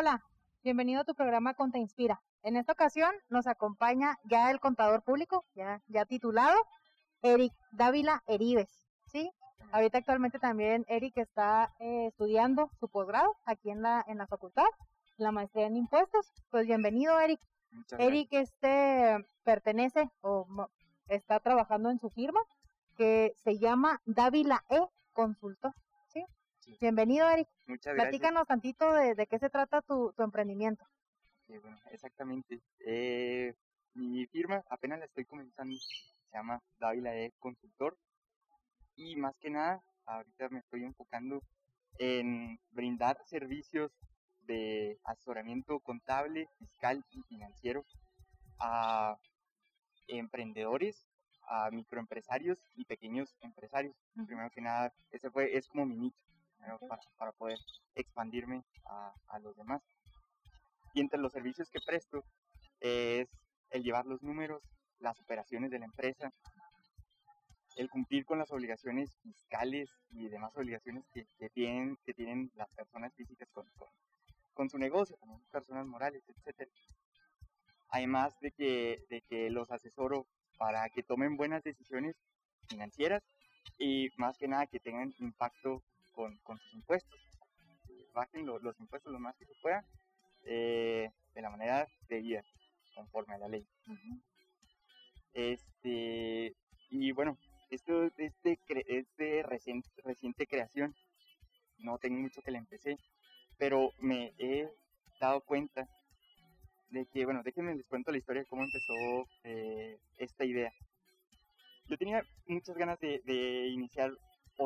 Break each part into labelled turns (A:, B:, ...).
A: Hola, bienvenido a tu programa Conta Inspira. En esta ocasión nos acompaña ya el contador público, ya, ya titulado, Eric Dávila Eribes. ¿sí? Ahorita actualmente también Eric está eh, estudiando su posgrado aquí en la, en la facultad, la maestría en impuestos. Pues bienvenido, Eric. Eric este pertenece o está trabajando en su firma que se llama Dávila E Consultor. Bienvenido, Eric.
B: Muchas
A: gracias. Platícanos tantito de, de, qué se trata tu, tu emprendimiento.
B: Sí, bueno, exactamente. Eh, mi firma apenas la estoy comenzando, se llama Dávila E Consultor y más que nada ahorita me estoy enfocando en brindar servicios de asesoramiento contable, fiscal y financiero a emprendedores, a microempresarios y pequeños empresarios. Primero que nada, ese fue, es como mi nicho para, para, poder expandirme a, a, los demás. Y entre los servicios que presto es el llevar los números, las operaciones de la empresa, el cumplir con las obligaciones fiscales y demás obligaciones que, que tienen, que tienen las personas físicas con, con, su negocio, como personas morales, etc. Además de que, de que los asesoro para que tomen buenas decisiones financieras y más que nada que tengan impacto con, con sus impuestos. bajen los impuestos lo más que se pueda eh, de la manera debida, conforme a la ley. Este, y bueno, esto es de, de reciente, reciente creación, no tengo mucho que le empecé, pero me he dado cuenta de que, bueno, déjenme les cuento la historia de cómo empezó eh, esta idea. Yo tenía muchas ganas de, de, iniciar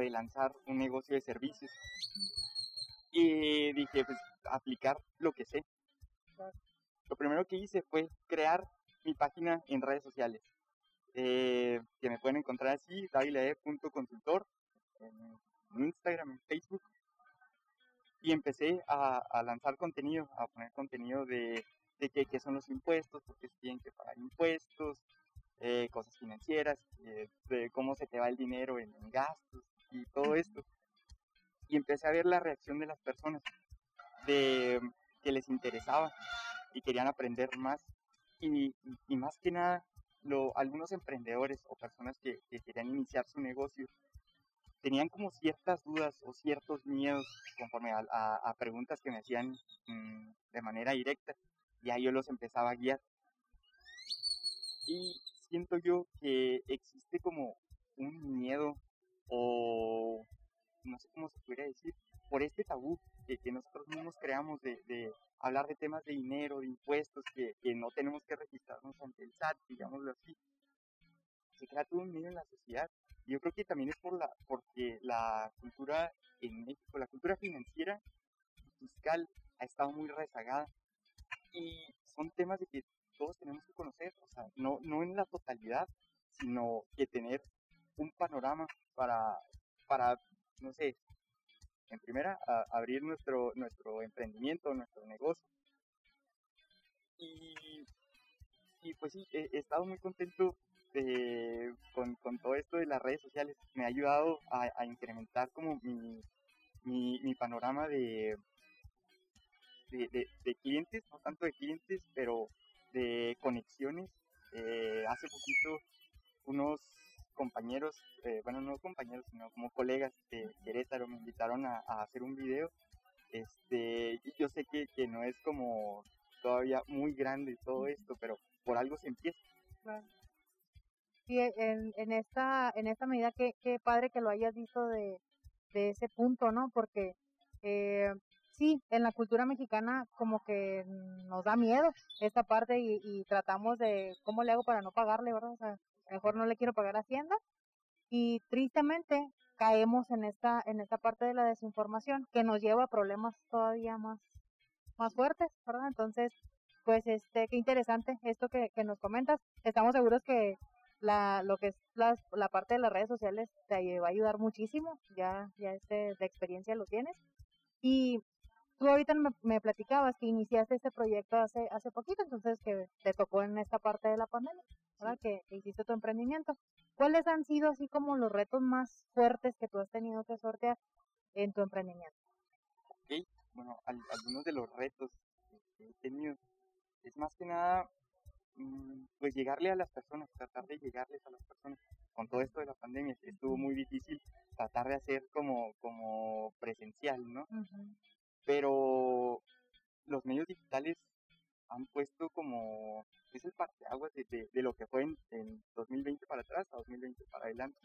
B: de lanzar un negocio de servicios y dije, pues, aplicar lo que sé. Lo primero que hice fue crear mi página en redes sociales eh, que me pueden encontrar así, davilae.consultor, en Instagram, en Facebook. Y empecé a, lanzar contenido, a poner contenido de, de qué, son los impuestos, por qué se tienen que pagar impuestos, eh, cosas financieras, eh, de cómo se te va el dinero en, gastos y todo esto. Y empecé a ver la reacción de las personas, de que les interesaba y querían aprender más. Y, y más que nada, lo, algunos emprendedores o personas que, querían iniciar su negocio tenían como ciertas dudas o ciertos miedos conforme a, preguntas que me hacían mm, de manera directa. Y ahí yo los empezaba a guiar. Y siento yo que existe como un miedo o no sé cómo se pudiera decir, por este tabú que, que nosotros mismos creamos de, de, hablar de temas de dinero, de impuestos, que, que, no tenemos que registrarnos ante el SAT, digámoslo así. Se crea todo un miedo en la sociedad. Yo creo que también es por la, porque la cultura en México, la cultura financiera y fiscal ha estado muy rezagada. Y son temas de que todos tenemos que conocer, o sea, no, no en la totalidad, sino que tener un panorama para, para no sé, en primera, abrir nuestro, nuestro emprendimiento, nuestro negocio. Y, y pues sí, he, estado muy contento con, con, todo esto de las redes sociales. Me ha ayudado a, incrementar como mi, mi, panorama de, de, de, clientes, no tanto de clientes, pero de conexiones. Eh, hace poquito unos compañeros, eh, bueno, no compañeros, sino como colegas de Querétaro me invitaron a, hacer un video. Este, y yo sé que, que, no es como todavía muy grande todo esto, pero por algo se empieza.
A: Sí, en, en, esta, en esta medida, qué, qué padre que lo hayas visto de, de ese punto, ¿no? Porque eh, sí, en la cultura mexicana como que nos da miedo esta parte y, tratamos de, ¿cómo le hago para no pagarle, verdad? O sea, mejor no le quiero pagar a Hacienda y tristemente caemos en esta en esta parte de la desinformación que nos lleva a problemas todavía más más fuertes, ¿verdad? Entonces, pues este qué interesante esto que, que nos comentas. Estamos seguros que la lo que es la, la parte de las redes sociales te va a ayudar muchísimo, ya ya este de experiencia lo tienes. Y tú ahorita me, me, platicabas que iniciaste este proyecto hace hace poquito, entonces que te tocó en esta parte de la pandemia. Que, hiciste tu emprendimiento. ¿Cuáles han sido así como los retos más fuertes que tú has tenido que sortear en tu emprendimiento?
B: Ok, bueno, algunos de los retos que he tenido es más que nada mm, pues llegarle a las personas, tratar de llegarles a las personas. Con todo esto de la pandemia estuvo muy difícil tratar de hacer como, como presencial, ¿no? Pero los medios digitales han puesto como, es el parteaguas de, de, de lo que fue en, 2020 para atrás a 2020 para adelante.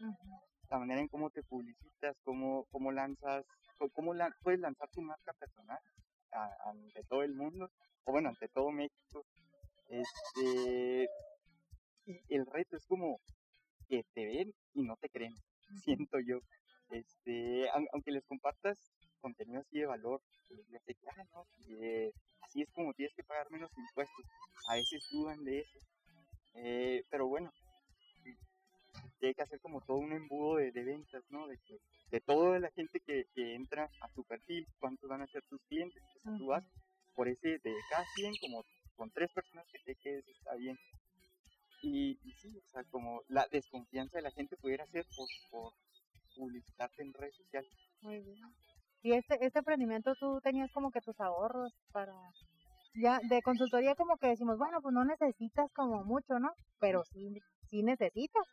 B: La manera en cómo te publicitas, cómo, cómo lanzas, cómo puedes lanzar tu marca personal ante todo el mundo, o bueno, ante todo México. Este, y el reto es como que te ven y no te creen, siento yo. Este, aunque les compartas así de valor, ah, eh, así es como tienes que pagar menos impuestos. A veces dudan de eso. Eh, pero bueno, tiene que hacer como todo un embudo de, ventas, ¿no? De, de toda la gente que, que, entra a tu perfil, cuántos van a ser tus clientes, pues tú vas por ese de cada 100, como con tres personas que te quedes, está bien. Y, sí, o sea, como la desconfianza de la gente pudiera ser por, por publicitarte en redes sociales.
A: Muy bien. Y este, este emprendimiento tú tenías como que tus ahorros para, ya de consultoría como que decimos, bueno, pues no necesitas como mucho, ¿no? Pero sí, sí necesitas.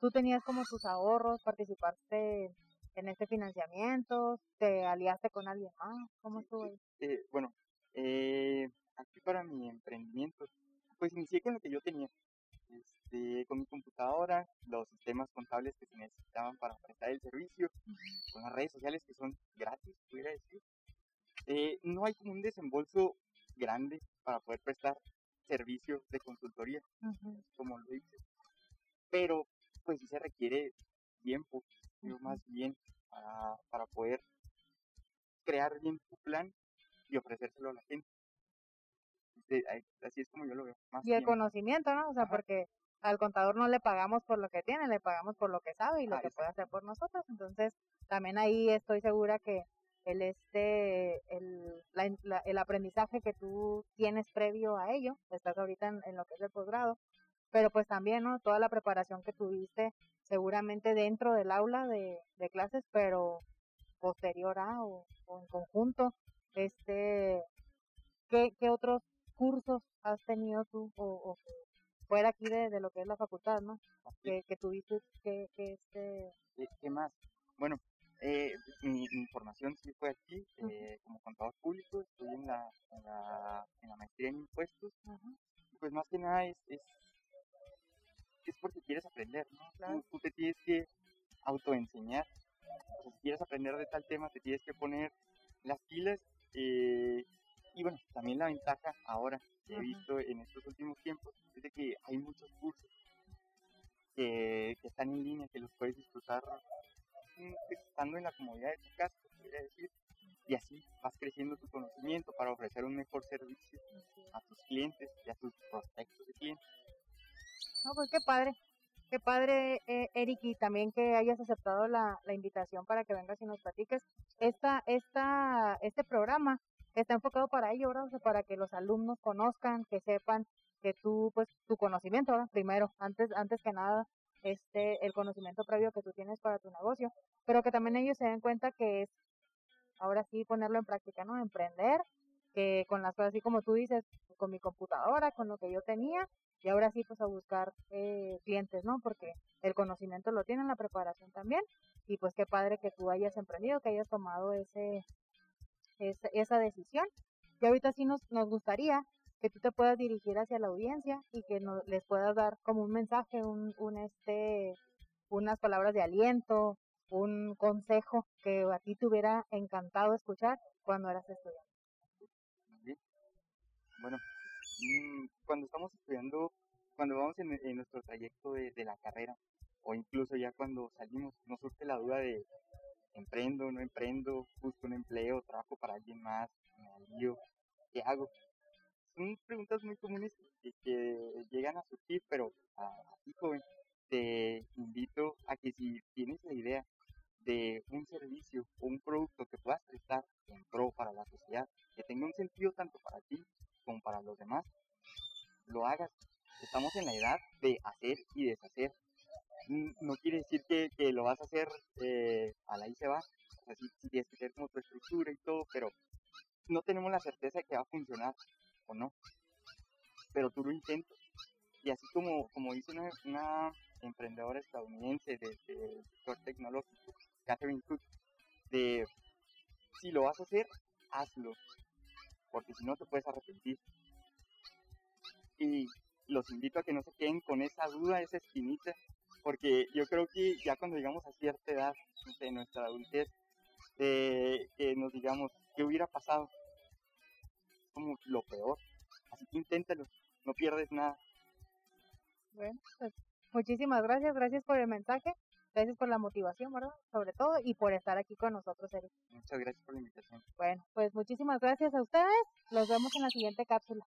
A: Tú tenías como tus ahorros, participaste en este financiamiento, te aliaste con alguien más, ¿cómo estuvo?
B: Eh, bueno, eh, aquí para mi emprendimiento, pues inicié con lo que yo tenía, este, con mi computadora, los sistemas contables que se necesitaban para prestar el servicio, con las redes sociales que son gratis, pudiera decir. Eh, no hay como un desembolso grande para poder prestar servicio de consultoría, como lo dices. Pero, pues sí se requiere tiempo, más bien, para, para poder crear bien tu plan y ofrecérselo a la gente así es como yo lo veo.
A: y el conocimiento, ¿no? O sea, porque al contador no le pagamos por lo que tiene, le pagamos por lo que sabe y lo que puede hacer por nosotros. Entonces, también ahí estoy segura que el este el, el aprendizaje que tú tienes previo a ello, estás ahorita en, lo que es el posgrado, pero pues también, ¿no? Toda la preparación que tuviste seguramente dentro del aula de, de clases, pero posterior a o, o en conjunto, este, ¿qué, ¿qué otros cursos has tenido tú o, fuera aquí de, lo que es la facultad, ¿no? Que, que tuviste que, que este...
B: ¿Qué, más? Bueno, eh, mi, formación sí fue aquí, eh, como contador público, estoy en la, en la, en la maestría en impuestos. Pues más que nada es, es, es porque quieres aprender, ¿no? Tú, te tienes que autoenseñar. si quieres aprender de tal tema, te tienes que poner las pilas eh, y bueno, también la ventaja ahora que he visto en estos últimos tiempos es de que hay muchos cursos que, están en línea, que los puedes disfrutar mm, estando en la comodidad de tu casa, podría decir, y así vas creciendo tu conocimiento para ofrecer un mejor servicio a tus clientes y a tus prospectos de clientes.
A: No, pues qué padre, qué padre, eh, Eric, y también que hayas aceptado la, la, invitación para que vengas y nos platiques. Esta, esta, este programa está enfocado para ello, ¿verdad? para que los alumnos conozcan, que sepan que tú, pues, tu conocimiento, ¿verdad? Primero, antes, antes que nada, este, el conocimiento previo que tú tienes para tu negocio, pero que también ellos se den cuenta que es, ahora sí, ponerlo en práctica, ¿no? Emprender, que con las cosas así como tú dices, con mi computadora, con lo que yo tenía, y ahora sí, pues, a buscar eh, clientes, ¿no? Porque el conocimiento lo tienen, la preparación también, y pues qué padre que tú hayas emprendido, que hayas tomado ese, esa, decisión. Y ahorita sí nos, nos gustaría que tú te puedas dirigir hacia la audiencia y que no, les puedas dar como un mensaje, un, un este, unas palabras de aliento, un consejo que a ti te hubiera encantado escuchar cuando eras estudiante.
B: Bueno, mm, cuando estamos estudiando, cuando vamos en, en nuestro trayecto de, de, la carrera, o incluso ya cuando salimos, nos surge la duda de emprendo, no emprendo, busco un empleo, trabajo para alguien más, me ¿qué hago? Son preguntas muy comunes que, llegan a surgir, pero a, ti joven, te invito a que si tienes la idea de un servicio o un producto que puedas prestar en pro para la sociedad, que tenga un sentido tanto para ti como para los demás, lo hagas. Estamos en la edad de hacer y deshacer no quiere decir que, lo vas a hacer eh, a la y se va. Así tienes que tener como tu estructura y todo, pero no tenemos la certeza de que va a funcionar o no, pero tú lo intentas. Y así como, como dice una, emprendedora estadounidense del sector tecnológico, Catherine Cook, de si lo vas a hacer, hazlo, porque si no te puedes arrepentir. Y los invito a que no se queden con esa duda, esa espinita, porque yo creo que ya cuando llegamos a cierta edad de nuestra adultez, que nos digamos, ¿qué hubiera pasado? Como lo peor. Así que inténtalo, no pierdes nada.
A: Bueno, pues muchísimas gracias, gracias por el mensaje, gracias por la motivación, ¿verdad? Sobre todo, y por estar aquí con nosotros, Eric.
B: Muchas gracias por la invitación.
A: Bueno, pues muchísimas gracias a ustedes, los vemos en la siguiente cápsula.